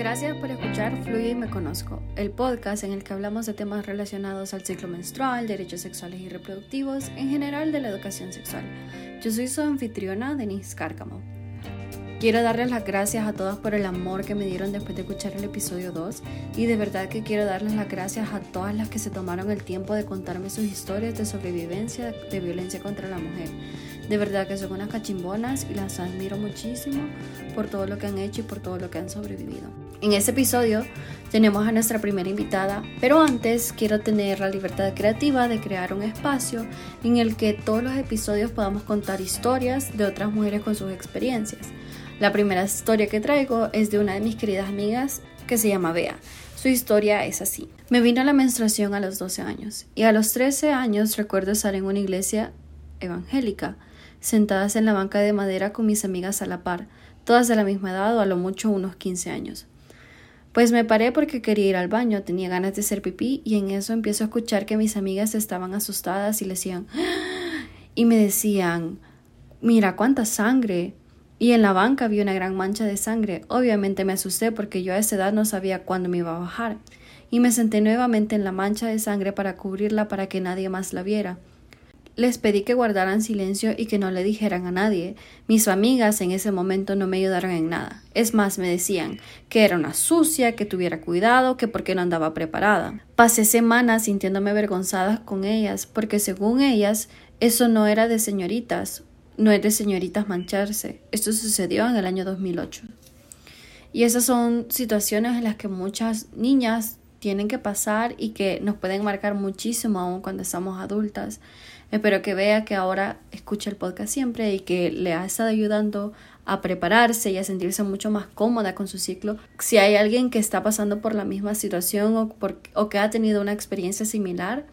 Gracias por escuchar Fluye y Me Conozco, el podcast en el que hablamos de temas relacionados al ciclo menstrual, derechos sexuales y reproductivos, en general de la educación sexual. Yo soy su anfitriona, Denise Cárcamo. Quiero darles las gracias a todos por el amor que me dieron después de escuchar el episodio 2 y de verdad que quiero darles las gracias a todas las que se tomaron el tiempo de contarme sus historias de sobrevivencia de violencia contra la mujer. De verdad que son unas cachimbonas y las admiro muchísimo por todo lo que han hecho y por todo lo que han sobrevivido. En este episodio tenemos a nuestra primera invitada, pero antes quiero tener la libertad creativa de crear un espacio en el que todos los episodios podamos contar historias de otras mujeres con sus experiencias. La primera historia que traigo es de una de mis queridas amigas que se llama Bea. Su historia es así. Me vino la menstruación a los 12 años y a los 13 años recuerdo estar en una iglesia evangélica sentadas en la banca de madera con mis amigas a la par, todas de la misma edad o a lo mucho unos 15 años. Pues me paré porque quería ir al baño, tenía ganas de hacer pipí y en eso empiezo a escuchar que mis amigas estaban asustadas y le decían y me decían mira cuánta sangre y en la banca vi una gran mancha de sangre. Obviamente me asusté porque yo a esa edad no sabía cuándo me iba a bajar y me senté nuevamente en la mancha de sangre para cubrirla para que nadie más la viera. Les pedí que guardaran silencio y que no le dijeran a nadie. Mis amigas en ese momento no me ayudaron en nada. Es más, me decían que era una sucia, que tuviera cuidado, que porque no andaba preparada. Pasé semanas sintiéndome avergonzada con ellas, porque según ellas, eso no era de señoritas, no es de señoritas mancharse. Esto sucedió en el año 2008. Y esas son situaciones en las que muchas niñas tienen que pasar y que nos pueden marcar muchísimo aún cuando estamos adultas. Espero que vea que ahora escucha el podcast siempre y que le ha estado ayudando a prepararse y a sentirse mucho más cómoda con su ciclo. Si hay alguien que está pasando por la misma situación o, o que ha tenido una experiencia similar,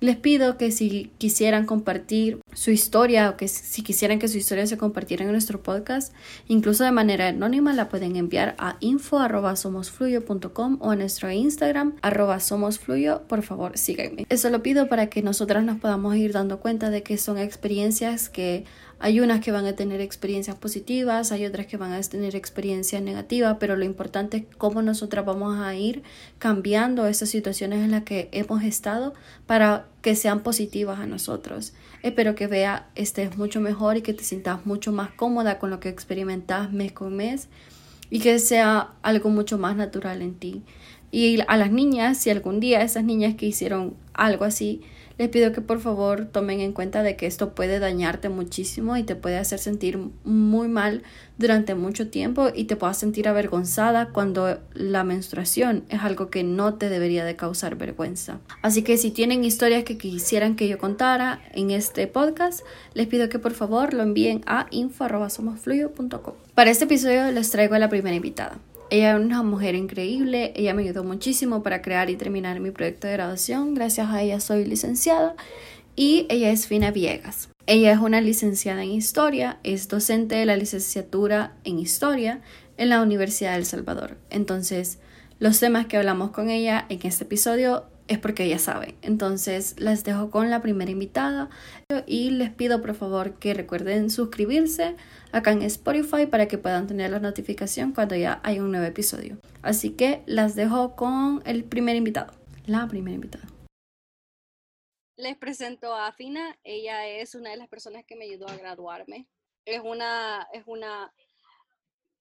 les pido que si quisieran compartir su historia o que si quisieran que su historia se compartiera en nuestro podcast, incluso de manera anónima, la pueden enviar a info.somosfluyo.com o a nuestro Instagram arroba somosfluyo. Por favor, síganme. Eso lo pido para que nosotras nos podamos ir dando cuenta de que son experiencias que hay unas que van a tener experiencias positivas, hay otras que van a tener experiencias negativas, pero lo importante es cómo nosotras vamos a ir cambiando esas situaciones en las que hemos estado para que sean positivas a nosotros. Espero que vea estés mucho mejor y que te sientas mucho más cómoda con lo que experimentas mes con mes y que sea algo mucho más natural en ti. Y a las niñas, si algún día esas niñas que hicieron algo así, les pido que por favor tomen en cuenta de que esto puede dañarte muchísimo y te puede hacer sentir muy mal durante mucho tiempo y te puedas sentir avergonzada cuando la menstruación es algo que no te debería de causar vergüenza. Así que si tienen historias que quisieran que yo contara en este podcast, les pido que por favor lo envíen a info.somosfluyo.com. Para este episodio les traigo a la primera invitada. Ella es una mujer increíble, ella me ayudó muchísimo para crear y terminar mi proyecto de graduación, gracias a ella soy licenciada y ella es Fina Viegas. Ella es una licenciada en historia, es docente de la licenciatura en historia en la Universidad de El Salvador. Entonces, los temas que hablamos con ella en este episodio es porque ella sabe. Entonces, las dejo con la primera invitada y les pido por favor que recuerden suscribirse acá en Spotify para que puedan tener la notificación cuando ya hay un nuevo episodio. Así que las dejo con el primer invitado, la primera invitada. Les presento a Fina, ella es una de las personas que me ayudó a graduarme. Es una, es una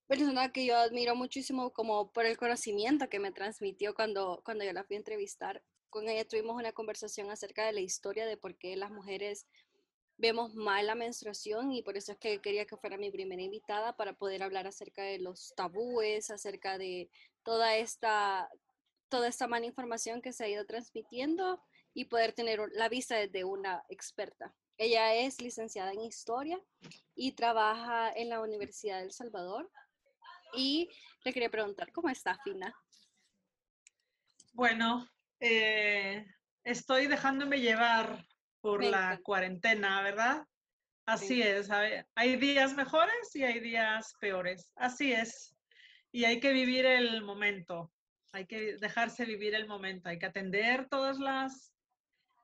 persona que yo admiro muchísimo como por el conocimiento que me transmitió cuando, cuando yo la fui a entrevistar. Con ella tuvimos una conversación acerca de la historia de por qué las mujeres vemos mal la menstruación y por eso es que quería que fuera mi primera invitada para poder hablar acerca de los tabúes, acerca de toda esta, toda esta mala información que se ha ido transmitiendo y poder tener la vista desde una experta. Ella es licenciada en historia y trabaja en la Universidad de Salvador. Y le quería preguntar, ¿cómo está Fina? Bueno, eh, estoy dejándome llevar por la cuarentena, ¿verdad? Así es, hay días mejores y hay días peores, así es. Y hay que vivir el momento, hay que dejarse vivir el momento, hay que atender todas las,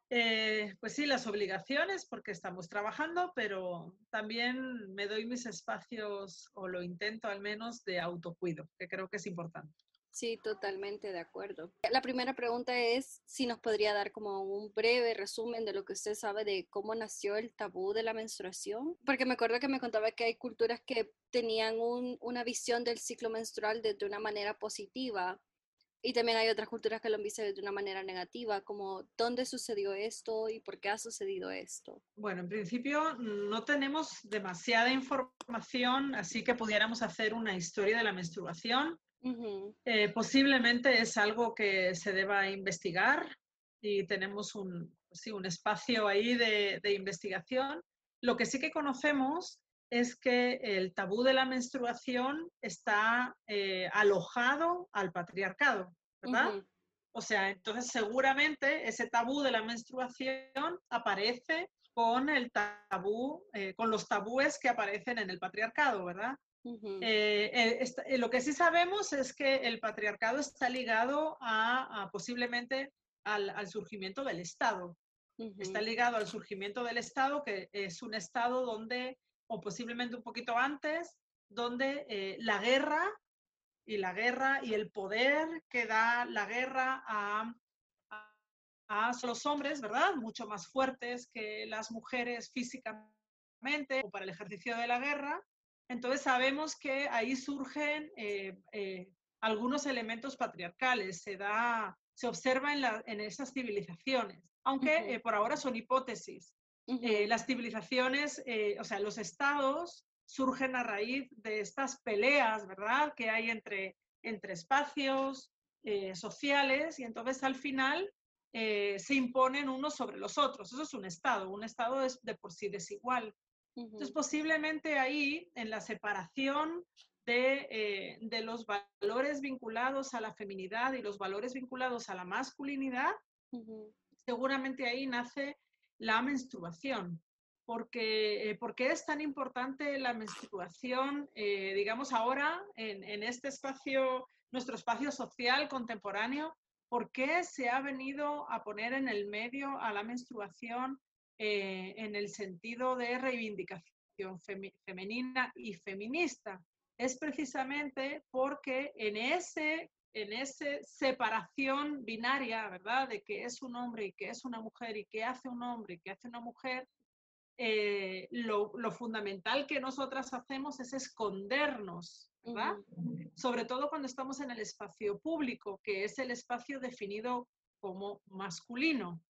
eh, pues sí, las obligaciones porque estamos trabajando, pero también me doy mis espacios, o lo intento al menos, de autocuido, que creo que es importante. Sí, totalmente de acuerdo. La primera pregunta es si nos podría dar como un breve resumen de lo que usted sabe de cómo nació el tabú de la menstruación, porque me acuerdo que me contaba que hay culturas que tenían una visión del ciclo menstrual de, una manera positiva y también hay otras culturas que lo han visto de una manera negativa, como dónde sucedió esto y por qué ha sucedido esto. Bueno, en principio no tenemos demasiada información, así que pudiéramos hacer una historia de la menstruación eh, posiblemente es algo que se deba investigar y tenemos un, sí, un espacio ahí de, de, investigación. Lo que sí que conocemos es que el tabú de la menstruación está eh, alojado al patriarcado, ¿verdad? O sea, entonces seguramente ese tabú de la menstruación aparece con el tabú, eh, con los tabúes que aparecen en el patriarcado, ¿verdad? Eh, eh, eh, lo que sí sabemos es que el patriarcado está ligado a, posiblemente al, surgimiento del Estado. Está ligado al surgimiento del Estado, que es un Estado donde, o posiblemente un poquito antes, donde la guerra y la guerra y el poder que da la guerra a, a los hombres, ¿verdad? Mucho más fuertes que las mujeres físicamente o para el ejercicio de la guerra, entonces sabemos que ahí surgen eh, eh, algunos elementos patriarcales, se, da, se observa en, esas civilizaciones, aunque eh, por ahora son hipótesis. las civilizaciones, o sea, los estados surgen a raíz de estas peleas, ¿verdad?, que hay entre, entre espacios sociales y entonces al final se imponen unos sobre los otros. Eso es un estado, un estado es de por sí desigual. Entonces, posiblemente ahí, en la separación eh, de, los valores vinculados a la feminidad y los valores vinculados a la masculinidad, seguramente ahí nace la menstruación. Porque, eh, ¿Por qué es tan importante la menstruación, eh, digamos, ahora en, en este espacio, nuestro espacio social contemporáneo? ¿Por qué se ha venido a poner en el medio a la menstruación eh, en el sentido de reivindicación femenina y feminista. Es precisamente porque en ese en esa separación binaria, ¿verdad? De que es un hombre y que es una mujer y que hace un hombre y que hace una mujer, eh, lo, lo, fundamental que nosotras hacemos es escondernos, ¿verdad? Sobre todo cuando estamos en el espacio público, que es el espacio definido como masculino.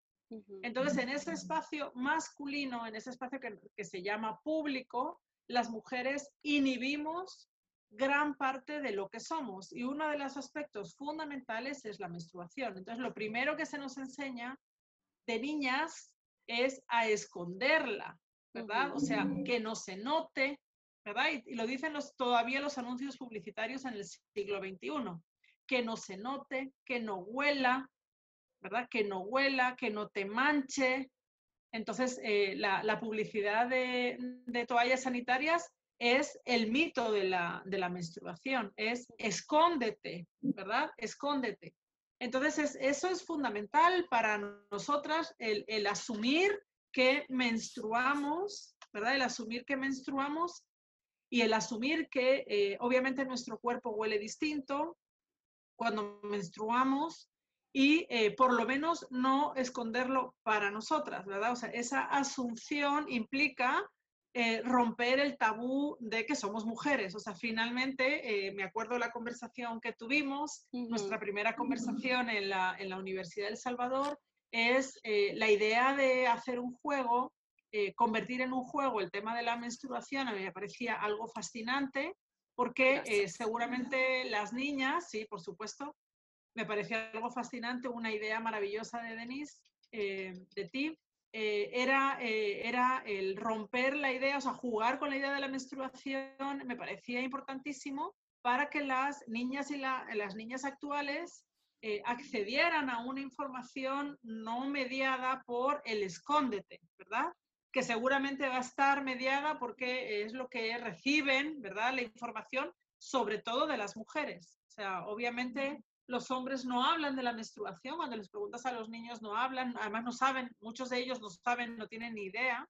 Entonces, en ese espacio masculino, en ese espacio que, se llama público, las mujeres inhibimos gran parte de lo que somos y uno de los aspectos fundamentales es la menstruación. Entonces, lo primero que se nos enseña de niñas es a esconderla, ¿verdad? O sea, que no se note, ¿verdad? Y, lo dicen los, todavía los anuncios publicitarios en el siglo XXI, que no se note, que no huela, ¿verdad? Que no huela, que no te manche. Entonces, eh, la, publicidad de, toallas sanitarias es el mito de la, menstruación, es escóndete, ¿verdad? Escóndete. Entonces, eso es fundamental para nosotras, el, asumir que menstruamos, ¿verdad? El asumir que menstruamos y el asumir que eh, obviamente nuestro cuerpo huele distinto cuando menstruamos, y eh, por lo menos no esconderlo para nosotras, ¿verdad? O sea, esa asunción implica eh, romper el tabú de que somos mujeres. O sea, finalmente, eh, me acuerdo la conversación que tuvimos, nuestra primera conversación en la, en la Universidad del Salvador, es la idea de hacer un juego, convertir en un juego el tema de la menstruación, a mí me parecía algo fascinante, porque seguramente las niñas, sí, por supuesto, me pareció algo fascinante, una idea maravillosa de Denise, eh, de ti, eh, era, eh, era el romper la idea, o sea, jugar con la idea de la menstruación, me parecía importantísimo para que las niñas y las niñas actuales accedieran a una información no mediada por el escóndete, ¿verdad? Que seguramente va a estar mediada porque es lo que reciben, ¿verdad? La información, sobre todo de las mujeres. O sea, obviamente los hombres no hablan de la menstruación, cuando les preguntas a los niños no hablan, además no saben, muchos de ellos no saben, no tienen ni idea.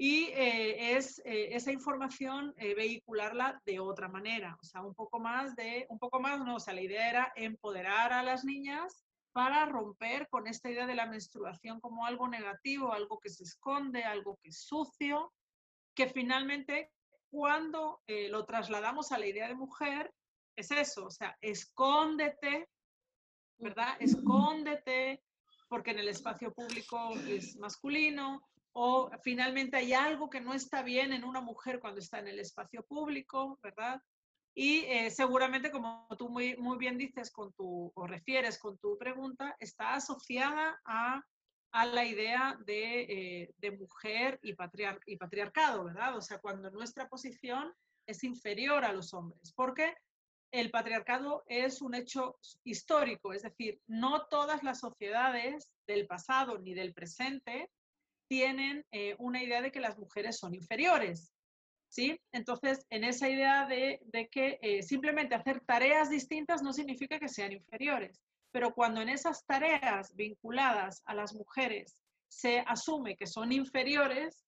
y eh, es eh, esa información eh, vehicularla de otra manera, o sea, un poco más de, un poco más, no, o sea, la idea era empoderar a las niñas para romper con esta idea de la menstruación como algo negativo, algo que se esconde, algo que es sucio, que finalmente cuando lo trasladamos a la idea de mujer, es eso, o sea, escóndete, ¿verdad? Escóndete, porque en el espacio público es masculino, o finalmente hay algo que no está bien en una mujer cuando está en el espacio público, ¿verdad? Y eh, seguramente, como tú muy, muy bien dices con tu, o refieres con tu pregunta, está asociada a, a la idea de, eh, de mujer y, patriar, y patriarcado, ¿verdad? O sea, cuando nuestra posición es inferior a los hombres. Porque el patriarcado es un hecho histórico, es decir, no todas las sociedades del pasado ni del presente tienen eh, una idea de que las mujeres son inferiores. ¿Sí? Entonces, en esa idea de, que eh, simplemente hacer tareas distintas no significa que sean inferiores, pero cuando en esas tareas vinculadas a las mujeres se asume que son inferiores,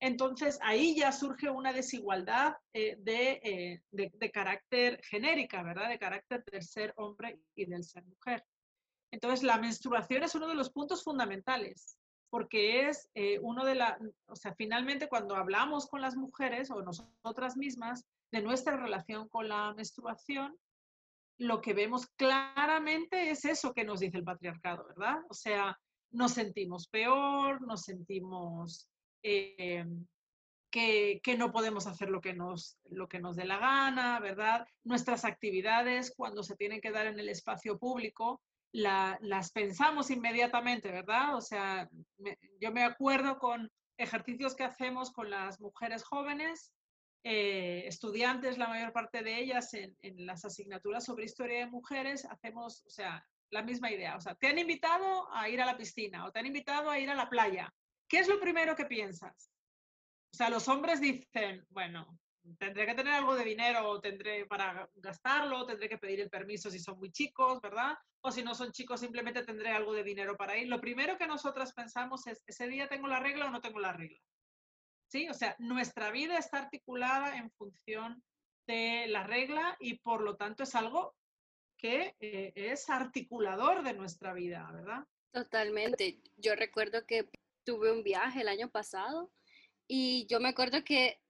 entonces ahí ya surge una desigualdad eh, de, de, carácter genérica, ¿verdad? De carácter del ser hombre y del ser mujer. Entonces, la menstruación es uno de los puntos fundamentales porque es eh, uno de la, o sea, finalmente cuando hablamos con las mujeres o nosotras mismas de nuestra relación con la menstruación, lo que vemos claramente es eso que nos dice el patriarcado, ¿verdad? O sea, nos sentimos peor, nos sentimos eh, que, no podemos hacer lo que, nos, lo que nos dé la gana, ¿verdad? Nuestras actividades cuando se tienen que dar en el espacio público las pensamos inmediatamente, ¿verdad? O sea, yo me acuerdo con ejercicios que hacemos con las mujeres jóvenes, eh, estudiantes, la mayor parte de ellas en, en, las asignaturas sobre historia de mujeres, hacemos, o sea, la misma idea. O sea, te han invitado a ir a la piscina o te han invitado a ir a la playa. ¿Qué es lo primero que piensas? O sea, los hombres dicen, bueno, tendré que tener algo de dinero, tendré para gastarlo, tendré que pedir el permiso si son muy chicos, ¿verdad? O si no son chicos, simplemente tendré algo de dinero para ir. Lo primero que nosotras pensamos es, ¿ese día tengo la regla o no tengo la regla? ¿Sí? O sea, nuestra vida está articulada en función de la regla y por lo tanto es algo que eh, es articulador de nuestra vida, ¿verdad? Totalmente. Yo recuerdo que tuve un viaje el año pasado y yo me acuerdo que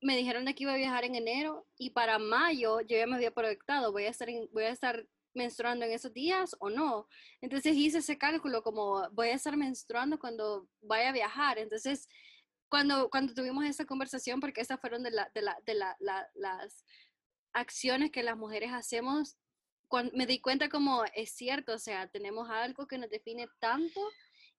me dijeron de que iba a viajar en enero y para mayo yo ya me había proyectado, voy a estar, voy a estar menstruando en esos días o no. Entonces hice ese cálculo como voy a estar menstruando cuando vaya a viajar. Entonces, cuando, cuando tuvimos esa conversación, porque esas fueron de, la, de, la, de la, las acciones que las mujeres hacemos, cuando me di cuenta como es cierto, o sea, tenemos algo que nos define tanto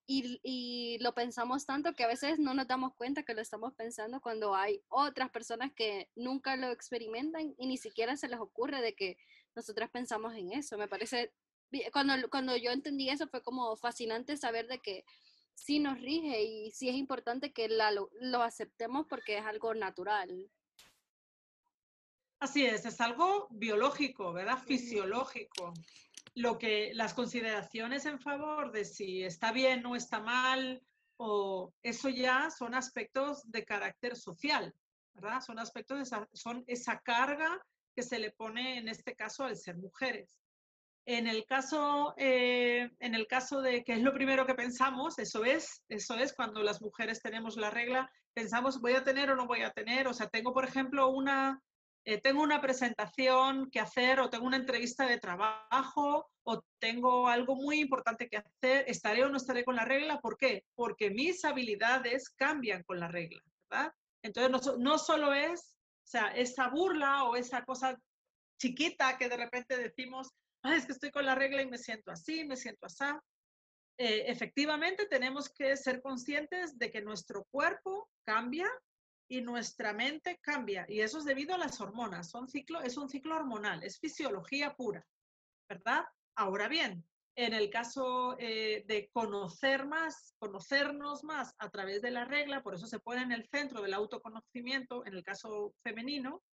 y, lo pensamos tanto que a veces no nos damos cuenta que lo estamos pensando cuando hay otras personas que nunca lo experimentan y ni siquiera se les ocurre de que nosotras pensamos en eso. Me parece, cuando, cuando yo entendí eso fue como fascinante saber de que sí nos rige y sí es importante que la, lo, lo aceptemos porque es algo natural. Así es, es algo biológico, ¿verdad? Fisiológico lo que las consideraciones en favor de si está bien o está mal, o eso ya son aspectos de carácter social, ¿verdad? Son aspectos, de son esa carga que se le pone en este caso al ser mujeres. En el caso, eh, en el caso de que es lo primero que pensamos, eso es, eso es cuando las mujeres tenemos la regla, pensamos voy a tener o no voy a tener, o sea, tengo por ejemplo una, eh, tengo una presentación que hacer o tengo una entrevista de trabajo o tengo algo muy importante que hacer, estaré o no estaré con la regla. ¿Por qué? Porque mis habilidades cambian con la regla, ¿verdad? Entonces, no, solo es, o sea, esa burla o esa cosa chiquita que de repente decimos, es que estoy con la regla y me siento así, me siento así. Eh, efectivamente, tenemos que ser conscientes de que nuestro cuerpo cambia y nuestra mente cambia. Y eso es debido a las hormonas. Son ciclo, es un ciclo hormonal, es fisiología pura, ¿verdad? Ahora bien, en el caso eh, de conocer más, conocernos más a través de la regla, por eso se pone en el centro del autoconocimiento, en el caso femenino,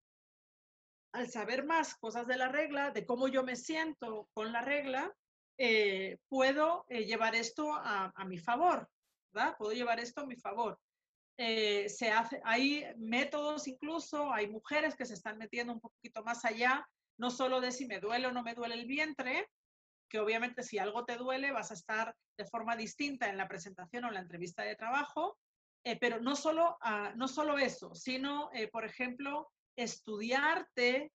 al saber más cosas de la regla, de cómo yo me siento con la regla, eh, puedo eh, llevar esto a, a, mi favor, ¿verdad? Puedo llevar esto a mi favor. Eh, se hace, hay métodos incluso, hay mujeres que se están metiendo un poquito más allá, no solo de si me duele o no me duele el vientre, que obviamente si algo te duele vas a estar de forma distinta en la presentación o en la entrevista de trabajo, eh, pero no solo, ah, no solo eso, sino, eh, por ejemplo, estudiarte,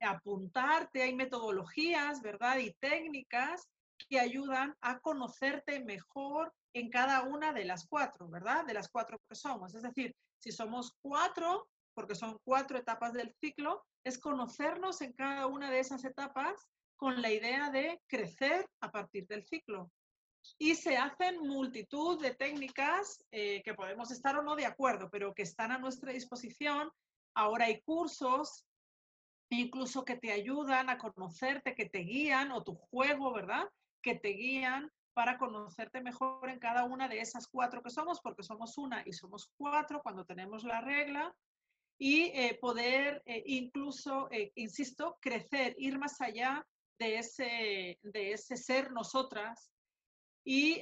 apuntarte, hay metodologías, ¿verdad? Y técnicas que ayudan a conocerte mejor en cada una de las cuatro, ¿verdad? De las cuatro que somos. Es decir, si somos cuatro, porque son cuatro etapas del ciclo, es conocernos en cada una de esas etapas con la idea de crecer a partir del ciclo. Y se hacen multitud de técnicas eh, que podemos estar o no de acuerdo, pero que están a nuestra disposición. Ahora hay cursos, incluso que te ayudan a conocerte, que te guían, o tu juego, ¿verdad? Que te guían para conocerte mejor en cada una de esas cuatro que somos, porque somos una y somos cuatro cuando tenemos la regla, y eh, poder eh, incluso, eh, insisto, crecer, ir más allá de ese, de ese ser nosotras. Y,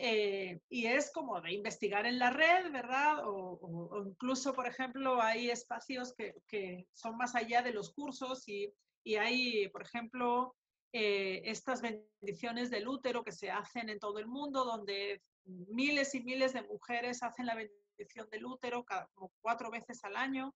y es como de investigar en la red, ¿verdad? O, o, incluso, por ejemplo, hay espacios que, que, son más allá de los cursos y, y hay, por ejemplo, eh, estas bendiciones del útero que se hacen en todo el mundo, donde miles y miles de mujeres hacen la bendición del útero como cuatro veces al año,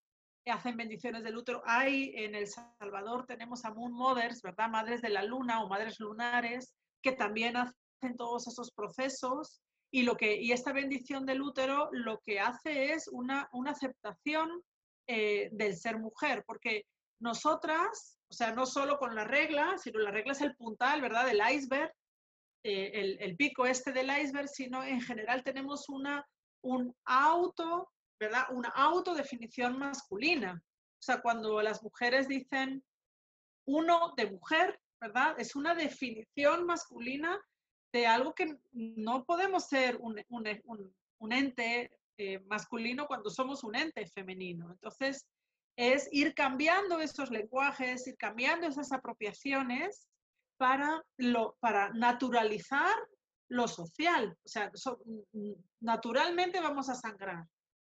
hacen bendiciones del útero. Hay en El Salvador, tenemos a Moon Mothers, ¿verdad? Madres de la luna o madres lunares, que también hacen todos esos procesos. Y, lo que, y esta bendición del útero lo que hace es una, una aceptación eh, del ser mujer, porque nosotras o sea, no solo con la regla, sino la regla es el puntal, ¿verdad? Del iceberg, eh, el, el, pico este del iceberg, sino en general tenemos una, un auto, ¿verdad? Una autodefinición masculina. O sea, cuando las mujeres dicen uno de mujer, ¿verdad? Es una definición masculina de algo que no podemos ser un, un, un, ente eh, masculino cuando somos un ente femenino. Entonces, es ir cambiando esos lenguajes, ir cambiando esas apropiaciones para, lo, para naturalizar lo social. O sea, naturalmente vamos a sangrar,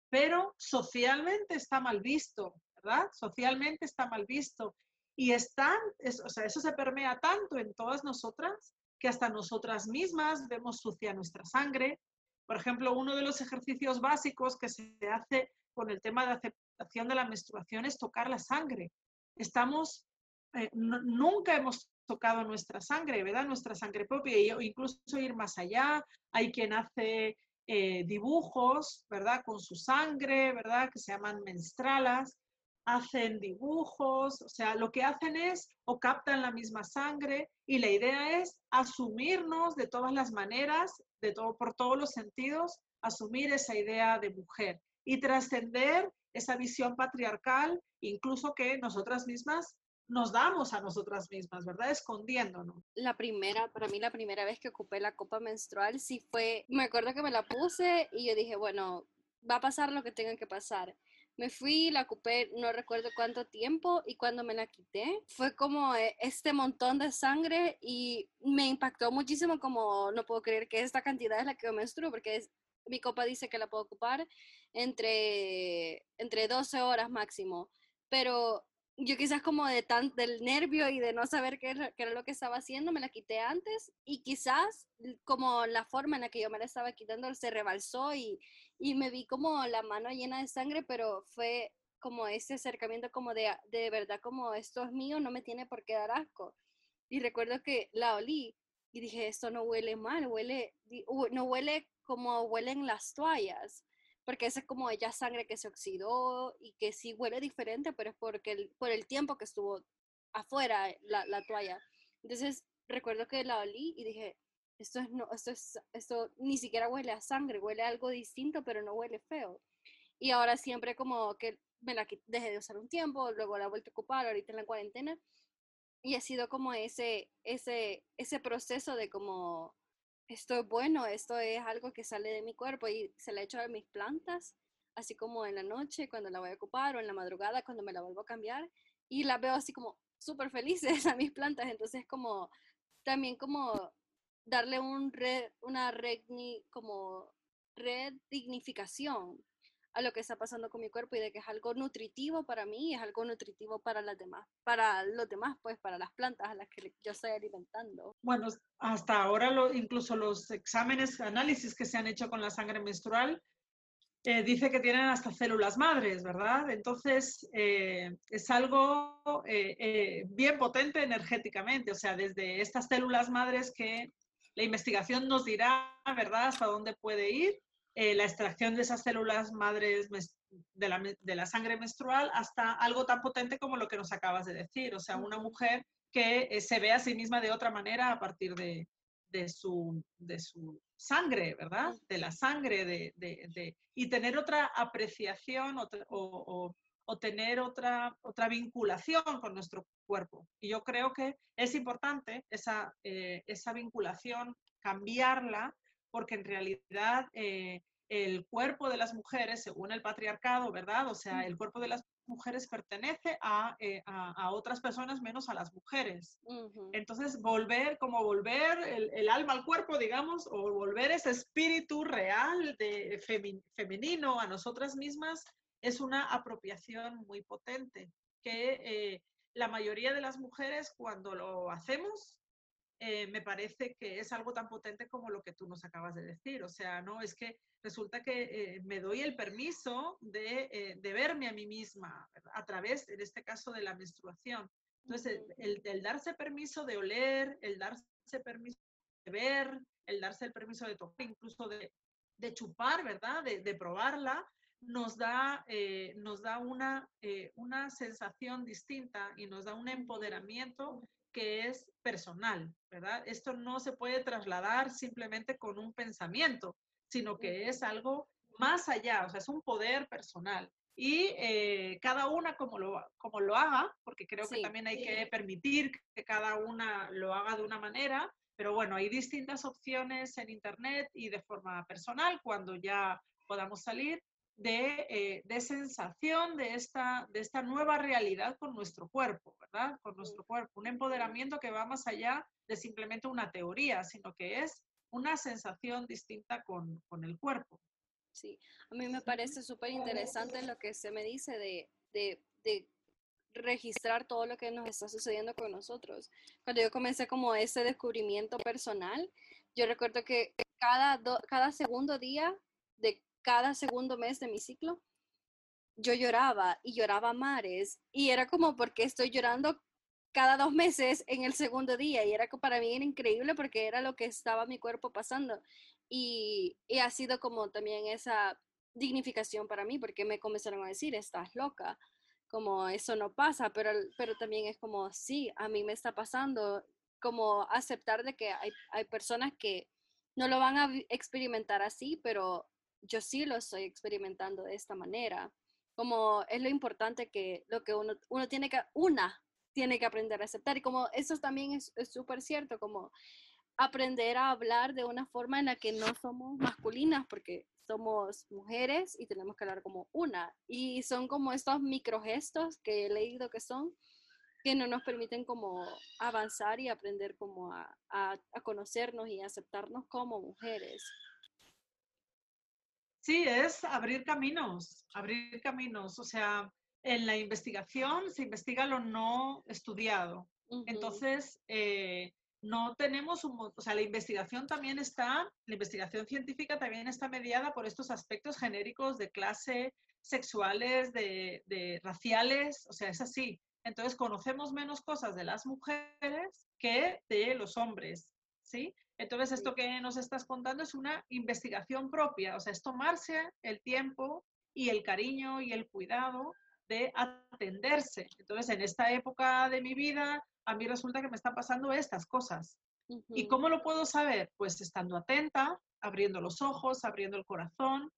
pero socialmente está mal visto, ¿verdad? Socialmente está mal visto. Y están, o sea, eso se permea tanto en todas nosotras que hasta nosotras mismas vemos sucia nuestra sangre. Por ejemplo, uno de los ejercicios básicos que se hace con el tema de de la menstruación es tocar la sangre. Estamos, eh, nunca hemos tocado nuestra sangre, ¿verdad? Nuestra sangre propia, e incluso ir más allá. Hay quien hace eh, dibujos, ¿verdad? Con su sangre, ¿verdad? Que se llaman menstralas. Hacen dibujos, o sea, lo que hacen es o captan la misma sangre y la idea es asumirnos de todas las maneras, de todo, por todos los sentidos, asumir esa idea de mujer y trascender esa visión patriarcal, incluso que nosotras mismas nos damos a nosotras mismas, ¿verdad? Escondiéndonos. La primera, para mí la primera vez que ocupé la copa menstrual sí fue, me acuerdo que me la puse y yo dije, bueno, va a pasar lo que tenga que pasar. Me fui, la ocupé, no recuerdo cuánto tiempo, y cuando me la quité, fue como eh, este montón de sangre y me impactó muchísimo como no puedo creer que esta cantidad es la que yo menstruo, porque es, mi copa dice que la puedo ocupar entre, entre 12 horas máximo, pero yo quizás como de tan, del nervio y de no saber qué era, lo que estaba haciendo, me la quité antes y quizás como la forma en la que yo me la estaba quitando se rebalsó y, y me vi como la mano llena de sangre, pero fue como ese acercamiento como de, de verdad como esto es mío, no me tiene por qué dar asco. Y recuerdo que la olí y dije, esto no huele mal, huele, no huele como huelen las toallas, porque esa es como ella sangre que se oxidó y que sí huele diferente, pero es porque el, por el tiempo que estuvo afuera la, la toalla. Entonces recuerdo que la olí y dije, esto es no, esto es, esto ni siquiera huele a sangre, huele a algo distinto, pero no huele feo. Y ahora siempre como que me la dejé de usar un tiempo, luego la he vuelto a ocupar ahorita en la cuarentena. Y ha sido como ese, ese, ese proceso de como esto es bueno, esto es algo que sale de mi cuerpo y se le hecho a mis plantas, así como en la noche cuando la voy a ocupar o en la madrugada cuando me la vuelvo a cambiar y la veo así como súper felices a mis plantas, entonces como también como darle un red, una red, como redignificación a lo que está pasando con mi cuerpo y de que es algo nutritivo para mí y es algo nutritivo para las demás, para los demás, pues para las plantas a las que yo estoy alimentando. Bueno, hasta ahora lo, incluso los exámenes, análisis que se han hecho con la sangre menstrual eh, dice que tienen hasta células madres, ¿verdad? Entonces, eh, es algo eh, bien potente energéticamente, o sea, desde estas células madres que la investigación nos dirá, ¿verdad?, hasta dónde puede ir, la extracción de esas células madres de la, de la, sangre menstrual hasta algo tan potente como lo que nos acabas de decir, o sea, una mujer que se ve a sí misma de otra manera a partir de, de su, de su sangre, ¿verdad? De la sangre, de, de, y tener otra apreciación o, o, tener otra, otra vinculación con nuestro cuerpo. Y yo creo que es importante esa, eh, esa vinculación, cambiarla, porque en realidad eh, el cuerpo de las mujeres, según el patriarcado, ¿verdad? O sea, el cuerpo de las mujeres pertenece a, eh, otras personas menos a las mujeres. Entonces, volver, como volver el, alma al cuerpo, digamos, o volver ese espíritu real de femenino a nosotras mismas, es una apropiación muy potente, que eh, la mayoría de las mujeres cuando lo hacemos eh, me parece que es algo tan potente como lo que tú nos acabas de decir. O sea, no es que resulta que eh, me doy el permiso de, eh, de, verme a mí misma a través, en este caso, de la menstruación. Entonces, el, el, darse permiso de oler, el darse permiso de ver, el darse el permiso de tocar, incluso de, de chupar, ¿verdad? De, de probarla, nos da, nos da una, una sensación distinta y nos da un empoderamiento que es personal, ¿verdad? Esto no se puede trasladar simplemente con un pensamiento, sino que es algo más allá, o sea, es un poder personal. Y eh, cada una como lo, como lo haga, porque creo que también hay que permitir que cada una lo haga de una manera, pero bueno, hay distintas opciones en Internet y de forma personal cuando ya podamos salir eh, de, sensación de esta, de esta nueva realidad con nuestro cuerpo, ¿verdad? Con nuestro cuerpo. Un empoderamiento que va más allá de simplemente una teoría, sino que es una sensación distinta con, el cuerpo. Sí, a mí me parece súper interesante lo que se me dice de, de, registrar todo lo que nos está sucediendo con nosotros. Cuando yo comencé como ese descubrimiento personal, yo recuerdo que cada, cada segundo día de cada segundo mes de mi ciclo, yo lloraba y lloraba mares y era como porque estoy llorando cada dos meses en el segundo día y era para mí era increíble porque era lo que estaba mi cuerpo pasando y, y ha sido como también esa dignificación para mí porque me comenzaron a decir, estás loca, como eso no pasa, pero, pero también es como, sí, a mí me está pasando, como aceptar de que hay, hay personas que no lo van a experimentar así, pero yo sí lo estoy experimentando de esta manera. Como es lo importante que lo que uno, uno tiene que, una, tiene que aprender a aceptar. Y como eso también es súper cierto, como aprender a hablar de una forma en la que no somos masculinas, porque somos mujeres y tenemos que hablar como una. Y son como estos microgestos que he leído que son, que no nos permiten como avanzar y aprender como a, a, a conocernos y aceptarnos como mujeres. Sí, es abrir caminos, abrir caminos. O sea, en la investigación se investiga lo no estudiado. Entonces, eh, no tenemos un, o sea, la investigación también está, la investigación científica también está mediada por estos aspectos genéricos de clase, sexuales, de, de raciales, o sea, es así. Entonces, conocemos menos cosas de las mujeres que de los hombres, ¿sí? Entonces, esto que nos estás contando es una investigación propia, o sea, es tomarse el tiempo y el cariño y el cuidado de atenderse. Entonces, en esta época de mi vida, a mí resulta que me están pasando estas cosas. ¿Y cómo lo puedo saber? Pues estando atenta, abriendo los ojos, abriendo el corazón,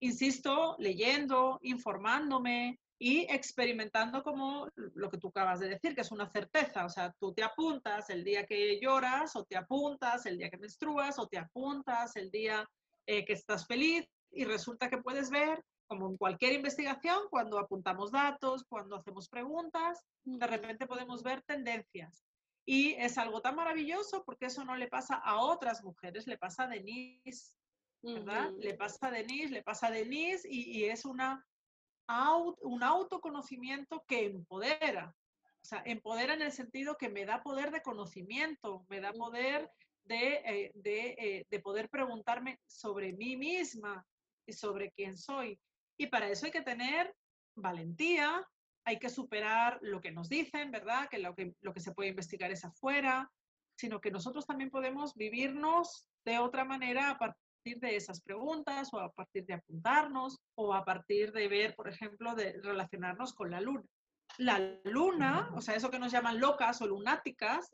insisto, leyendo, informándome, y experimentando como lo que tú acabas de decir, que es una certeza. O sea, tú te apuntas el día que lloras, o te apuntas el día que menstruas, o te apuntas el día eh, que estás feliz, y resulta que puedes ver, como en cualquier investigación, cuando apuntamos datos, cuando hacemos preguntas, de repente podemos ver tendencias. Y es algo tan maravilloso porque eso no le pasa a otras mujeres, le pasa a Denise, ¿verdad? Le pasa a Denise, le pasa a Denise y, es una, un autoconocimiento que empodera. O sea, empodera en el sentido que me da poder de conocimiento, me da poder de, eh, eh, de poder preguntarme sobre mí misma y sobre quién soy. Y para eso hay que tener valentía, hay que superar lo que nos dicen, ¿verdad? Que lo que, lo que se puede investigar es afuera, sino que nosotros también podemos vivirnos de otra manera a partir de esas preguntas o a partir de apuntarnos o a partir de ver, por ejemplo, de relacionarnos con la luna. La luna, o sea, eso que nos llaman locas o lunáticas,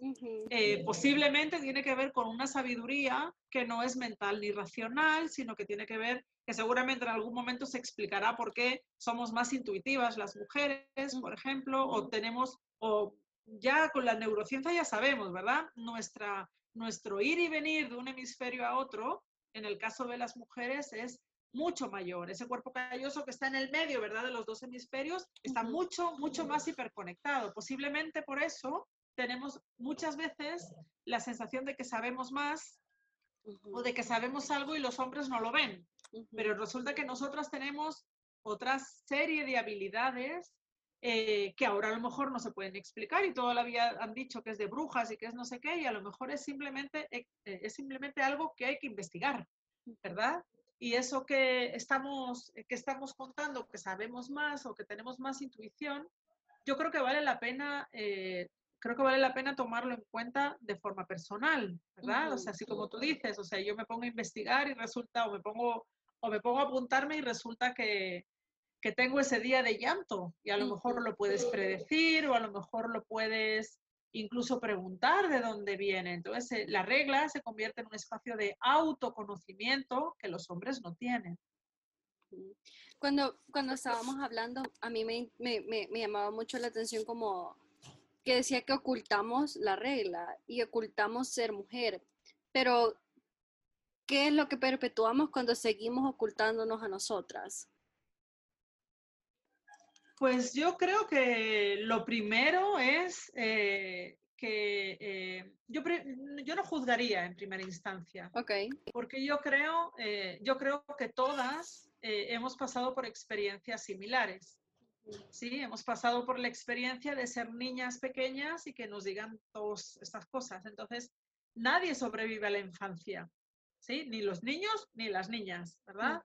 eh, posiblemente tiene que ver con una sabiduría que no es mental ni racional, sino que tiene que ver, que seguramente en algún momento se explicará por qué somos más intuitivas las mujeres, por ejemplo, o tenemos, o ya con la neurociencia ya sabemos, ¿verdad? Nuestra, nuestro ir y venir de un hemisferio a otro, en el caso de las mujeres, es mucho mayor. Ese cuerpo calloso que está en el medio, ¿verdad? De los dos hemisferios, está mucho, mucho más hiperconectado. Posiblemente por eso tenemos muchas veces la sensación de que sabemos más o de que sabemos algo y los hombres no lo ven. Pero resulta que nosotras tenemos otra serie de habilidades eh, que ahora a lo mejor no se pueden explicar y toda la vida han dicho que es de brujas y que es no sé qué y a lo mejor es simplemente, eh, es simplemente algo que hay que investigar, ¿verdad? y eso que estamos, que estamos contando, que sabemos más o que tenemos más intuición, yo creo que vale la pena, eh, creo que vale la pena tomarlo en cuenta de forma personal, ¿verdad? O sea, así como tú dices, o sea, yo me pongo a investigar y resulta, o me pongo, o me pongo a apuntarme y resulta que, que tengo ese día de llanto y a lo mejor lo puedes predecir o a lo mejor lo puedes incluso preguntar de dónde viene. Entonces, la regla se convierte en un espacio de autoconocimiento que los hombres no tienen. Cuando, cuando estábamos hablando, a mí me, me, me, llamaba mucho la atención como que decía que ocultamos la regla y ocultamos ser mujer, pero ¿qué es lo que perpetuamos cuando seguimos ocultándonos a nosotras? Pues yo creo que lo primero es eh, que eh, yo, yo, no juzgaría en primera instancia. Okay. Porque yo creo, eh, yo creo que todas hemos pasado por experiencias similares. Sí, hemos pasado por la experiencia de ser niñas pequeñas y que nos digan todas estas cosas. Entonces, nadie sobrevive a la infancia. ¿Sí? Ni los niños ni las niñas, ¿verdad?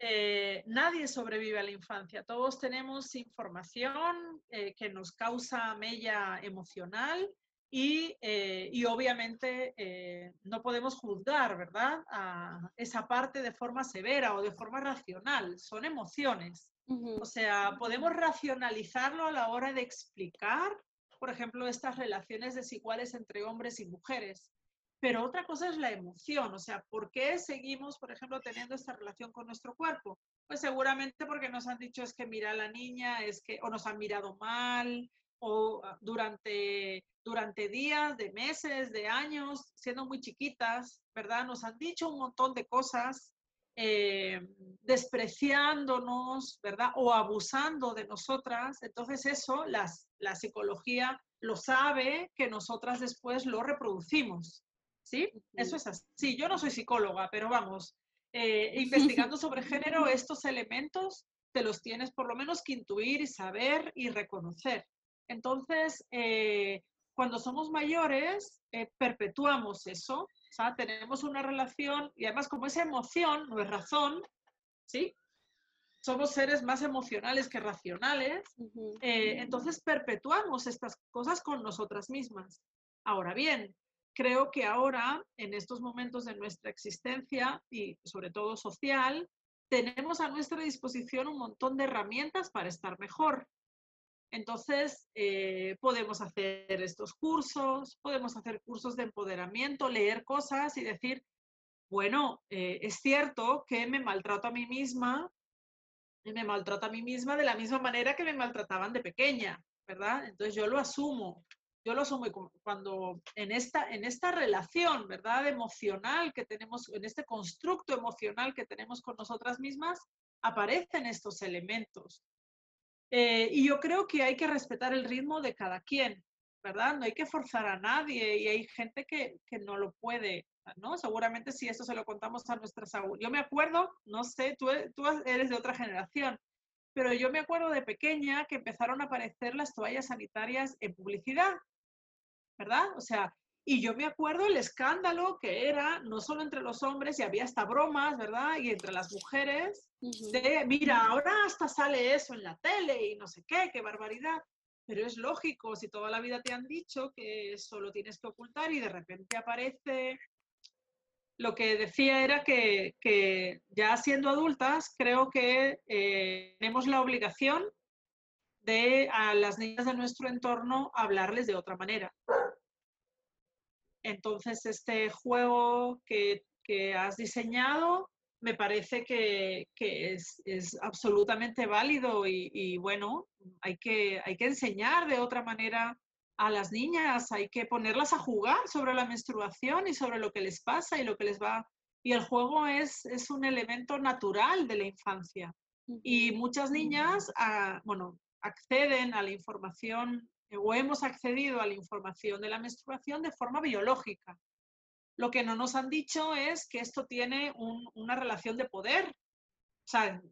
Eh, nadie sobrevive a la infancia. Todos tenemos información eh, que nos causa mella emocional y, eh, y obviamente no podemos juzgar, ¿verdad? A esa parte de forma severa o de forma racional. Son emociones. O sea, podemos racionalizarlo a la hora de explicar, por ejemplo, estas relaciones desiguales entre hombres y mujeres. Pero otra cosa es la emoción, o sea, ¿por qué seguimos, por ejemplo, teniendo esta relación con nuestro cuerpo? Pues seguramente porque nos han dicho es que mira a la niña, es que o nos han mirado mal, o ah, durante, durante días, de meses, de años, siendo muy chiquitas, ¿verdad? Nos han dicho un montón de cosas, eh, despreciándonos, ¿verdad? O abusando de nosotras. Entonces eso, la psicología lo sabe que nosotras después lo reproducimos. ¿Sí? Eso es así. Yo no soy psicóloga, pero vamos, eh, investigando sobre género, estos elementos te los tienes por lo menos que intuir y saber y reconocer. Entonces, eh, cuando somos mayores, eh, perpetuamos eso, o sea, tenemos una relación y además como esa emoción no es razón, ¿sí? Somos seres más emocionales que racionales, entonces perpetuamos estas cosas con nosotras mismas. Ahora bien, creo que ahora, en estos momentos de nuestra existencia y sobre todo social, tenemos a nuestra disposición un montón de herramientas para estar mejor. Entonces, eh, podemos hacer estos cursos, podemos hacer cursos de empoderamiento, leer cosas y decir, bueno, eh, es cierto que me maltrato a mí misma, y me maltrato a mí misma de la misma manera que me maltrataban de pequeña, ¿verdad? Entonces yo lo asumo, yo lo asumo cuando en esta, en esta relación, ¿verdad? Emocional que tenemos, en este constructo emocional que tenemos con nosotras mismas, aparecen estos elementos. Eh, y yo creo que hay que respetar el ritmo de cada quien, ¿verdad? No hay que forzar a nadie y hay gente que, que no lo puede ¿no? Seguramente si esto se lo contamos a nuestras abuelas. Yo me acuerdo, no sé, tú, tú eres de otra generación, pero yo me acuerdo de pequeña que empezaron a aparecer las toallas sanitarias en publicidad, ¿verdad? O sea, y yo me acuerdo el escándalo que era, no solo entre los hombres, y había hasta bromas, ¿verdad? Y entre las mujeres, de, mira, ahora hasta sale eso en la tele y no sé qué, qué barbaridad. Pero es lógico, si toda la vida te han dicho que eso lo tienes que ocultar y de repente aparece... Lo que decía era que, ya siendo adultas, creo que eh, tenemos la obligación de a las niñas de nuestro entorno hablarles de otra manera. Entonces, este juego que, has diseñado me parece que, es, absolutamente válido y, bueno, hay que, hay que enseñar de otra manera a las niñas, hay que ponerlas a jugar sobre la menstruación y sobre lo que les pasa y lo que les va. Y el juego es, es un elemento natural de la infancia. Y muchas niñas, ah, bueno, acceden a la información o hemos accedido a la información de la menstruación de forma biológica. Lo que no nos han dicho es que esto tiene una relación de poder, o sea,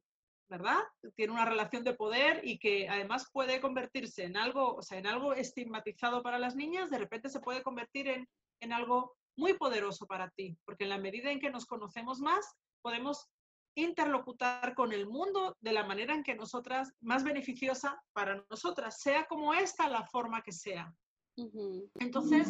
¿verdad? Tiene una relación de poder y que además puede convertirse en algo, o sea, en algo estigmatizado para las niñas, de repente se puede convertir en, en algo muy poderoso para ti, porque en la medida en que nos conocemos más, podemos interlocutar con el mundo de la manera en que nosotras, más beneficiosa para nosotras, sea como esta la forma que sea. Entonces,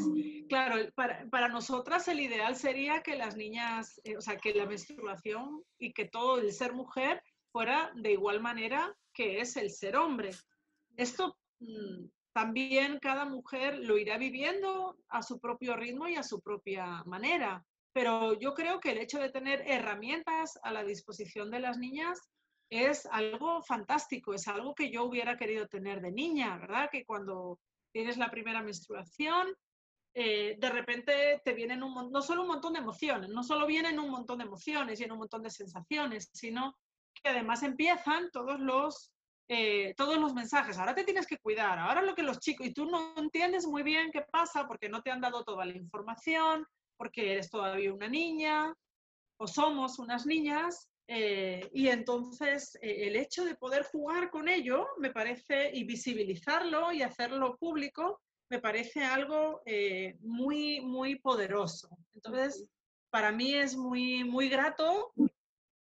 claro, para, para, nosotras el ideal sería que las niñas, eh, o sea, que la menstruación y que todo el ser mujer fuera de igual manera que es el ser hombre. Esto mm, también cada mujer lo irá viviendo a su propio ritmo y a su propia manera pero yo creo que el hecho de tener herramientas a la disposición de las niñas es algo fantástico, es algo que yo hubiera querido tener de niña, ¿verdad? Que cuando tienes la primera menstruación, eh, de repente te vienen un, no solo un montón de emociones, no solo vienen un montón de emociones y un montón de sensaciones, sino que además empiezan todos los, eh, todos los mensajes. Ahora te tienes que cuidar, ahora lo que los chicos, y tú no entiendes muy bien qué pasa porque no te han dado toda la información, porque eres todavía una niña o somos unas niñas. Eh, y entonces eh, el hecho de poder jugar con ello me parece, y visibilizarlo y hacerlo público, me parece algo eh, muy, muy poderoso. Entonces, para mí es muy, muy grato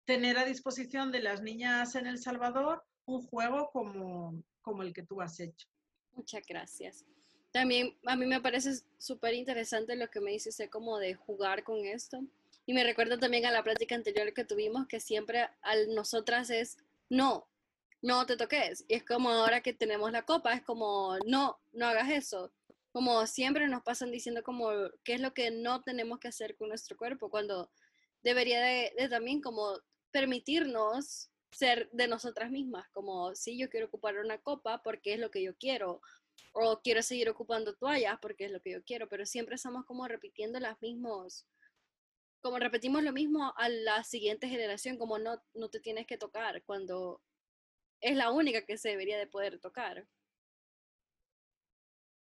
tener a disposición de las niñas en El Salvador un juego como, como el que tú has hecho. Muchas gracias. También a mí me parece súper interesante lo que me dices como de jugar con esto. Y me recuerda también a la práctica anterior que tuvimos, que siempre al nosotras es, no, no te toques. Y es como ahora que tenemos la copa, es como, no, no hagas eso. Como siempre nos pasan diciendo como qué es lo que no tenemos que hacer con nuestro cuerpo, cuando debería de, de también como permitirnos ser de nosotras mismas, como si yo quiero ocupar una copa porque es lo que yo quiero, o quiero seguir ocupando toallas porque es lo que yo quiero, pero siempre estamos como repitiendo las mismos, como repetimos lo mismo a la siguiente generación, como no, no te tienes que tocar cuando es la única que se debería de poder tocar.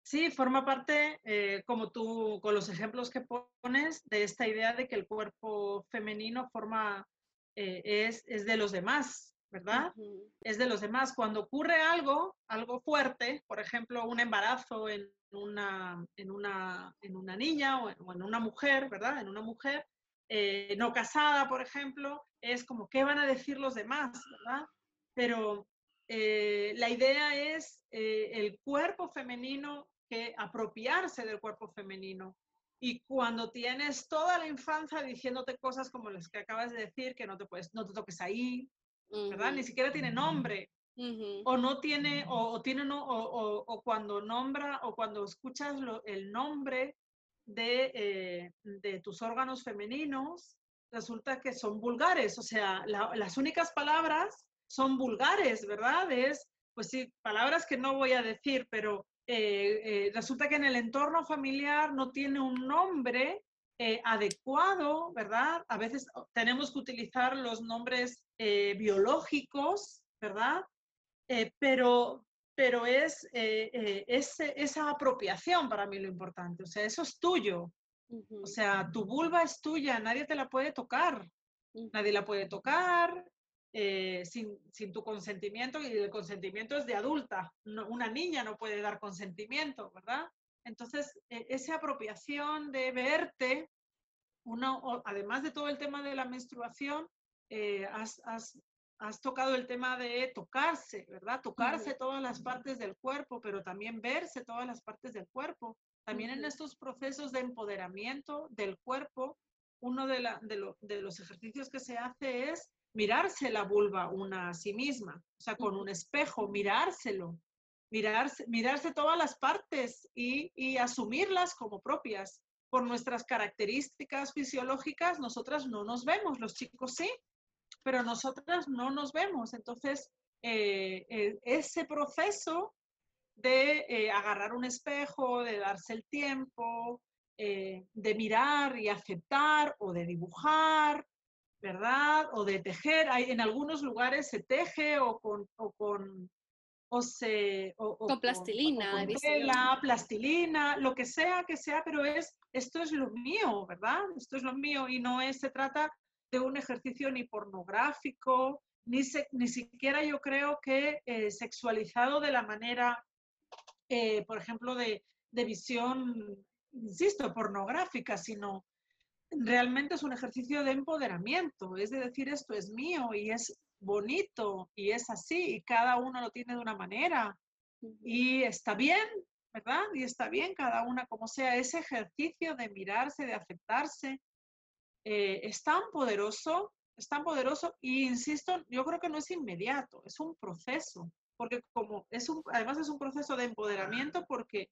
Sí, forma parte, eh, como tú, con los ejemplos que pones, de esta idea de que el cuerpo femenino forma, eh, es, es de los demás, ¿verdad? Es de los demás. Cuando ocurre algo, algo fuerte, por ejemplo, un embarazo en una, en una, en una niña o en, una mujer, ¿verdad? En una mujer eh, no casada, por ejemplo, es como, ¿qué van a decir los demás, ¿verdad? Pero eh, la idea es el cuerpo femenino, que apropiarse del cuerpo femenino. Y cuando tienes toda la infancia diciéndote cosas como las que acabas de decir, que no te, puedes, no te toques ahí, ¿verdad? Ni siquiera tiene nombre. O no tiene, o, tiene, no, o, o, cuando nombra, o cuando escuchas el nombre de, eh, de, tus órganos femeninos, resulta que son vulgares. O sea, las únicas palabras son vulgares, ¿verdad? Es, pues sí, palabras que no voy a decir, pero eh, eh, resulta que en el entorno familiar no tiene un nombre eh, adecuado, ¿verdad? A veces oh, tenemos que utilizar los nombres biológicos, ¿verdad? Pero, pero es, esa apropiación para mí lo importante, o sea, eso es tuyo, O sea, tu vulva es tuya, nadie te la puede tocar. Nadie la puede tocar eh, sin, sin, tu consentimiento y el consentimiento es de adulta. una niña no puede dar consentimiento, ¿verdad? Entonces, e, esa apropiación de verte, uno, además de todo el tema de la menstruación, eh, has, has, has, tocado el tema de tocarse, ¿verdad? Tocarse todas las partes del cuerpo, pero también verse todas las partes del cuerpo. También en estos procesos de empoderamiento del cuerpo, uno de, la, de, de, los ejercicios que se hace es mirarse la vulva una a sí misma, o sea, con un espejo, mirárselo, mirarse, mirarse todas las partes y, y asumirlas como propias. Por nuestras características fisiológicas, nosotras no nos vemos, los chicos sí, pero nosotras no nos vemos. Entonces, eh, eh, ese proceso de eh, agarrar un espejo, de darse el tiempo, de mirar y aceptar o de dibujar, ¿verdad? O de tejer. Hay, en algunos lugares se teje o con, o con o se con plastilina, con, tela, plastilina, lo que sea que sea, pero es esto es lo mío, ¿verdad? Esto es lo mío y no es se trata de un ejercicio ni pornográfico, ni, ni siquiera yo creo que eh, sexualizado de la manera, eh, por ejemplo, de, de visión, insisto, pornográfica, sino realmente es un ejercicio de empoderamiento, es de decir, esto es mío y es bonito y es así y cada uno lo tiene de una manera y está bien, ¿verdad? Y está bien cada una como sea. Ese ejercicio de mirarse, de aceptarse, eh, es tan poderoso, es tan poderoso y insisto, yo creo que no es inmediato, es un proceso, porque como es un, además es un proceso de empoderamiento porque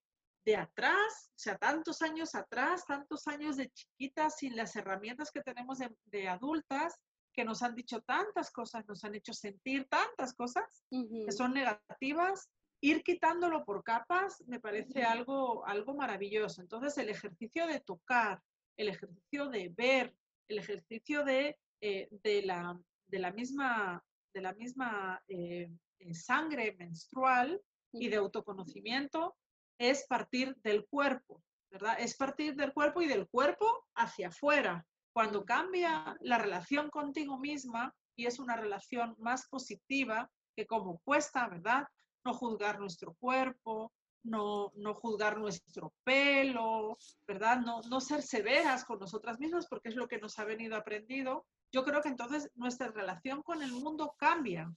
de atrás, o sea, tantos años atrás, tantos años de chiquitas sin las herramientas que tenemos de, adultas, que nos han dicho tantas cosas, nos han hecho sentir tantas cosas que son negativas, ir quitándolo por capas me parece algo, algo maravilloso. Entonces, el ejercicio de tocar, el ejercicio de ver, el ejercicio de, eh, de, la, de, la, misma, de la misma eh, eh, sangre menstrual y de autoconocimiento es partir del cuerpo, ¿verdad? Es partir del cuerpo y del cuerpo hacia afuera. Cuando cambia la relación contigo misma y es una relación más positiva, que como cuesta, ¿verdad? No juzgar nuestro cuerpo, no, no juzgar nuestro pelo, ¿verdad? No, no ser severas con nosotras mismas porque es lo que nos ha venido aprendido. Yo creo que entonces nuestra relación con el mundo cambia,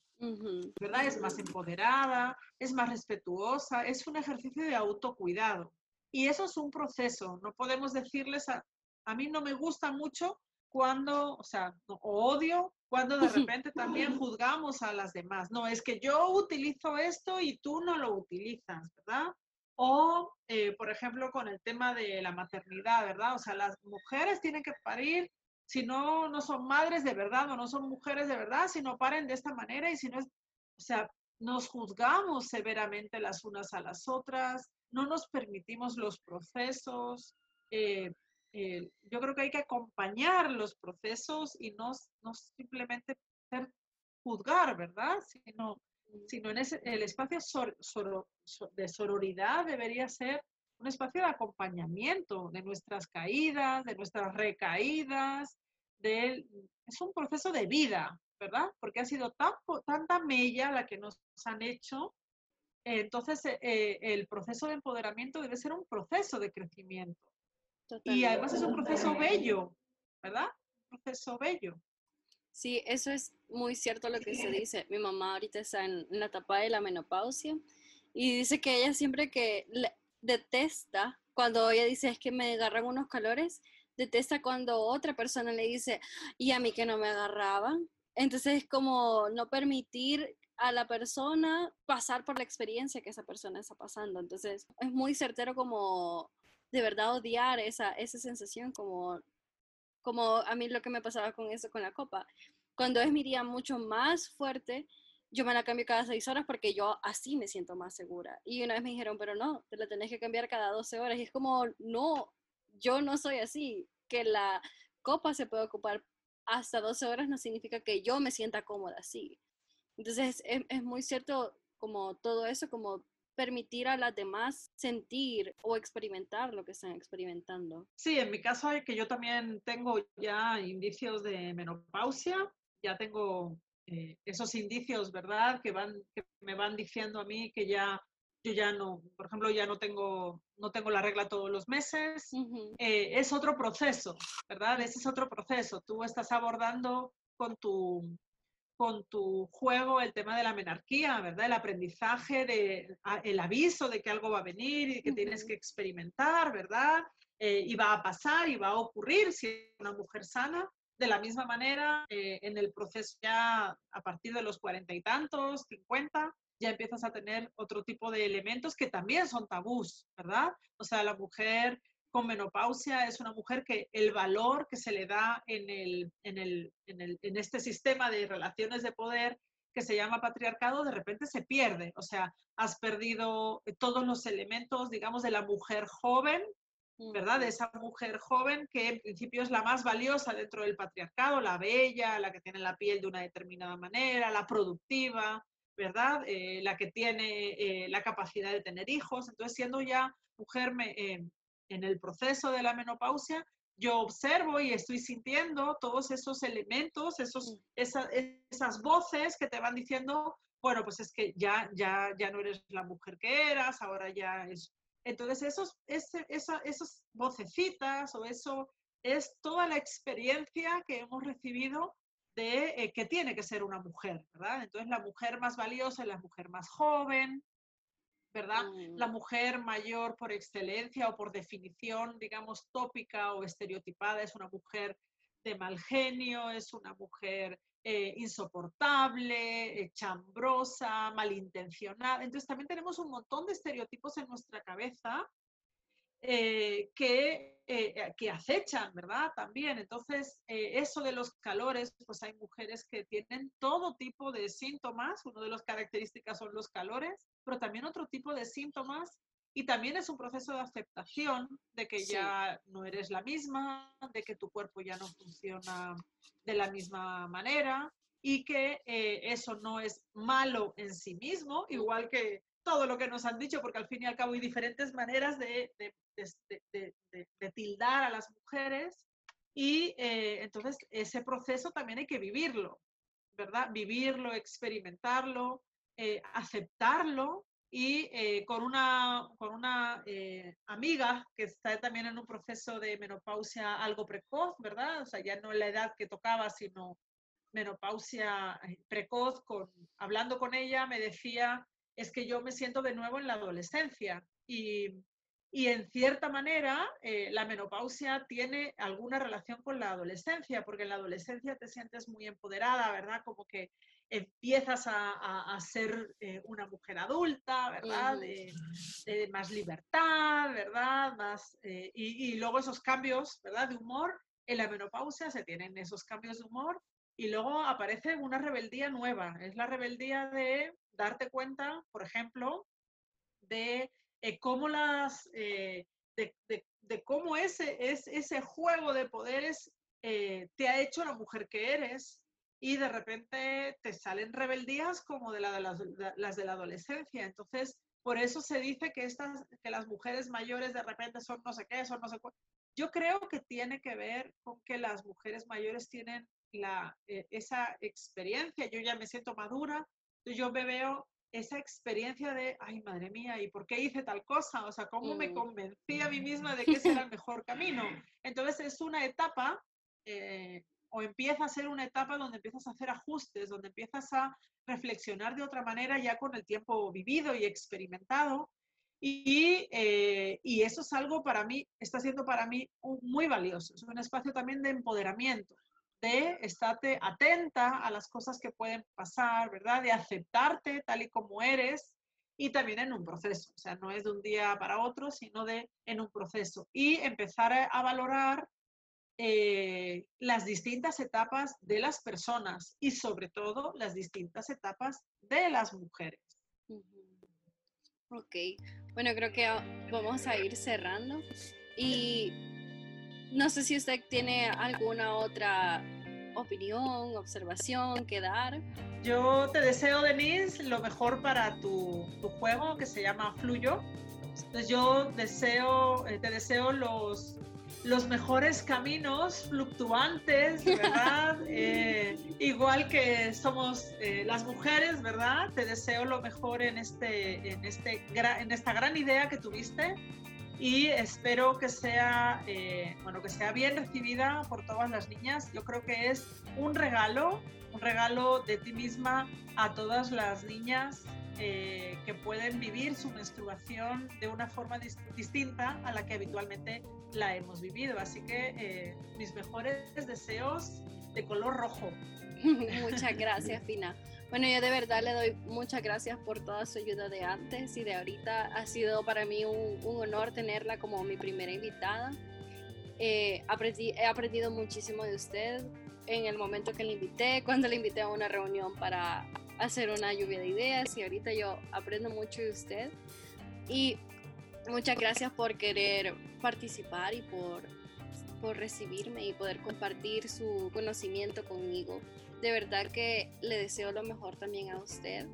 ¿verdad? Es más empoderada, es más respetuosa, es un ejercicio de autocuidado. Y eso es un proceso, no podemos decirles a, a mí no me gusta mucho cuando, o sea, odio cuando de repente también juzgamos a las demás. No, es que yo utilizo esto y tú no lo utilizas, ¿verdad? O, eh, por ejemplo, con el tema de la maternidad, ¿verdad? O sea, las mujeres tienen que parir si no, no son madres de verdad o no son mujeres de verdad, si no paren de esta manera y si no es, o sea, nos juzgamos severamente las unas a las otras, no nos permitimos los procesos. Eh, eh, yo creo que hay que acompañar los procesos y no, no simplemente juzgar, ¿verdad? Sino, sino en ese, el espacio de sororidad debería ser un espacio de acompañamiento de nuestras caídas, de nuestras recaídas, es un proceso de vida, ¿verdad? Porque ha sido tan, tanta mella la que nos han hecho. Entonces, eh, eh, el proceso de empoderamiento debe ser un proceso de crecimiento. Y además es un proceso bello, ¿verdad? Un proceso bello. Sí, eso es muy cierto lo que se dice. Mi mamá ahorita está en la etapa de la menopausia y dice que ella siempre que detesta cuando ella dice es que me agarran unos calores, detesta cuando otra persona le dice, y a mí que no me agarraban. Entonces es como no permitir a la persona pasar por la experiencia que esa persona está pasando. Entonces es muy certero como de verdad odiar esa, esa sensación como, como a mí lo que me pasaba con eso, con la copa. Cuando es mi día mucho más fuerte, yo me la cambio cada seis horas porque yo así me siento más segura. Y una vez me dijeron, pero no, te la tenés que cambiar cada 12 horas. Y es como, no, yo no soy así. Que la copa se puede ocupar hasta 12 horas no significa que yo me sienta cómoda así. Entonces es, muy cierto como todo eso, como permitir a las demás sentir o experimentar lo que están experimentando. Sí, en mi caso es que yo también tengo ya indicios de menopausia, ya tengo eh, esos indicios, ¿verdad? Que, van, que me van diciendo a mí que ya yo ya no, por ejemplo, ya no tengo, no tengo la regla todos los meses. Eh, es otro proceso, ¿verdad? Ese es otro proceso. Tú estás abordando con tu, con tu juego el tema de la menarquía, ¿verdad? El aprendizaje, de, el aviso de que algo va a venir y que tienes que experimentar, ¿verdad? Eh, y va a pasar y va a ocurrir si es una mujer sana. De la misma manera, eh, en el proceso ya a partir de los cuarenta y tantos, cincuenta, ya empiezas a tener otro tipo de elementos que también son tabús, ¿verdad? O sea, la mujer con menopausia es una mujer que el valor que se le da en, el, en, el, en, el, en este sistema de relaciones de poder que se llama patriarcado, de repente se pierde. O sea, has perdido todos los elementos, digamos, de la mujer joven, ¿verdad? De esa mujer joven que en principio es la más valiosa dentro del patriarcado, la bella, la que tiene la piel de una determinada manera, la productiva, ¿verdad? Eh, la que tiene eh, la capacidad de tener hijos. Entonces, siendo ya mujer me, eh, en el proceso de la menopausia, yo observo y estoy sintiendo todos esos elementos, esos, esas voces que te van diciendo, bueno, pues es que ya, ya, ya no eres la mujer que eras, ahora ya es... Entonces, esos, ese, esa, esas vocecitas o eso es toda la experiencia que hemos recibido de eh, que tiene que ser una mujer, ¿verdad? Entonces, la mujer más valiosa es la mujer más joven, ¿verdad? La mm. mujer mayor por excelencia o por definición, digamos, tópica o estereotipada es una mujer de mal genio, es una mujer eh, insoportable, eh, chambrosa, malintencionada. Entonces también tenemos un montón de estereotipos en nuestra cabeza eh, que, eh, que acechan, ¿verdad? También. Entonces, eh, eso de los calores, pues hay mujeres que tienen todo tipo de síntomas. Uno de las características son los calores, pero también otro tipo de síntomas. Y también es un proceso de aceptación de que ya no eres la misma, de que tu cuerpo ya no funciona de la misma manera y que eso no es malo en sí mismo, igual que todo lo que nos han dicho, porque al fin y al cabo hay diferentes maneras de, de, tildar a las mujeres y eh, entonces ese proceso también hay que vivirlo, ¿verdad? Vivirlo, experimentarlo, eh, aceptarlo y eh, con una, con una amiga que está también en un proceso de menopausia algo precoz, ¿verdad? O sea, ya no la edad que tocaba, sino menopausia precoz, con, hablando con ella me decía, es que yo me siento de nuevo en la adolescencia y y en cierta manera, eh, la menopausia tiene alguna relación con la adolescencia, porque en la adolescencia te sientes muy empoderada, ¿verdad? Como que empiezas a, ser eh, una mujer adulta, ¿verdad? De, más libertad, ¿verdad? Más, eh, y, y, luego esos cambios, ¿verdad? De humor, en la menopausia se tienen esos cambios de humor y luego aparece una rebeldía nueva. Es la rebeldía de darte cuenta, por ejemplo, de eh, cómo las, eh, de, cómo ese, es, ese juego de poderes eh, te ha hecho la mujer que eres y de repente te salen rebeldías como de, la, de las, de la adolescencia. Entonces, por eso se dice que, estas, que las mujeres mayores de repente son no sé qué, son no sé cuál. Yo creo que tiene que ver con que las mujeres mayores tienen la, esa experiencia. Yo ya me siento madura, yo me veo esa experiencia de, ay, madre mía, ¿y por qué hice tal cosa? O sea, ¿cómo me mm. convencí a mí misma de que ese era el mejor camino? Entonces es una etapa, eh, o empieza a ser una etapa donde empiezas a hacer ajustes, donde empiezas a reflexionar de otra manera ya con el tiempo vivido y experimentado. Y, eh, y eso es algo para mí, está siendo para mí muy valioso. Es un espacio también de empoderamiento de estarte atenta a las cosas que pueden pasar, ¿verdad? De aceptarte tal y como eres y también en un proceso. O sea, no es de un día para otro, sino de en un proceso. Y empezar a, valorar eh, las distintas etapas de las personas y sobre todo las distintas etapas de las mujeres. Ok, bueno, creo que vamos a ir cerrando y no sé si usted tiene alguna otra opinión, observación que dar. Yo te deseo, Denise, lo mejor para tu, tu juego que se llama Fluyo. Entonces yo deseo, eh, te deseo los, los mejores caminos fluctuantes, ¿verdad? Eh, igual que somos eh, las mujeres, ¿verdad? Te deseo lo mejor en, este, en, este, en esta gran idea que tuviste y espero que sea, eh, bueno, que sea bien recibida por todas las niñas. Yo creo que es un regalo, un regalo de ti misma a todas las niñas eh, que pueden vivir su menstruación de una forma distinta a la que habitualmente la hemos vivido. Así que eh, mis mejores deseos de color rojo. Muchas gracias, Fina. Bueno, yo de verdad le doy muchas gracias por toda su ayuda de antes y de ahorita. Ha sido para mí un, honor tenerla como mi primera invitada. Eh, he aprendido muchísimo de usted en el momento que la invité, cuando la invité a una reunión para hacer una lluvia de ideas y ahorita yo aprendo mucho de usted. Y muchas gracias por querer participar y por, por recibirme y poder compartir su conocimiento conmigo de verdad que le deseo lo mejor también a usted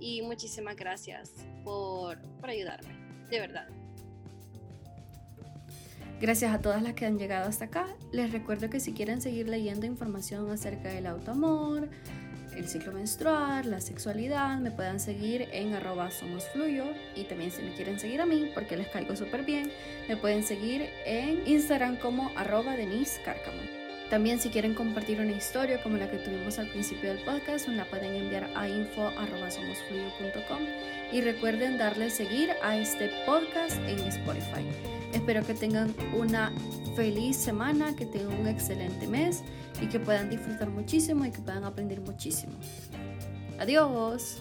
y muchísimas gracias por, por ayudarme, de verdad. Gracias a todas las que han llegado hasta acá. Les recuerdo que si quieren seguir leyendo información acerca del autoamor, el ciclo menstrual, la sexualidad, me puedan seguir en arroba somosfluyo y también si me quieren seguir a mí, porque les caigo súper bien, me pueden seguir en Instagram como arroba Denise Cárcamo. También si quieren compartir una historia como la que tuvimos al principio del podcast, la pueden enviar a info.somosfluyo.com y recuerden darle seguir a este podcast en Spotify. Espero que tengan una feliz semana, que tengan un excelente mes y que puedan disfrutar muchísimo y que puedan aprender muchísimo. Adiós.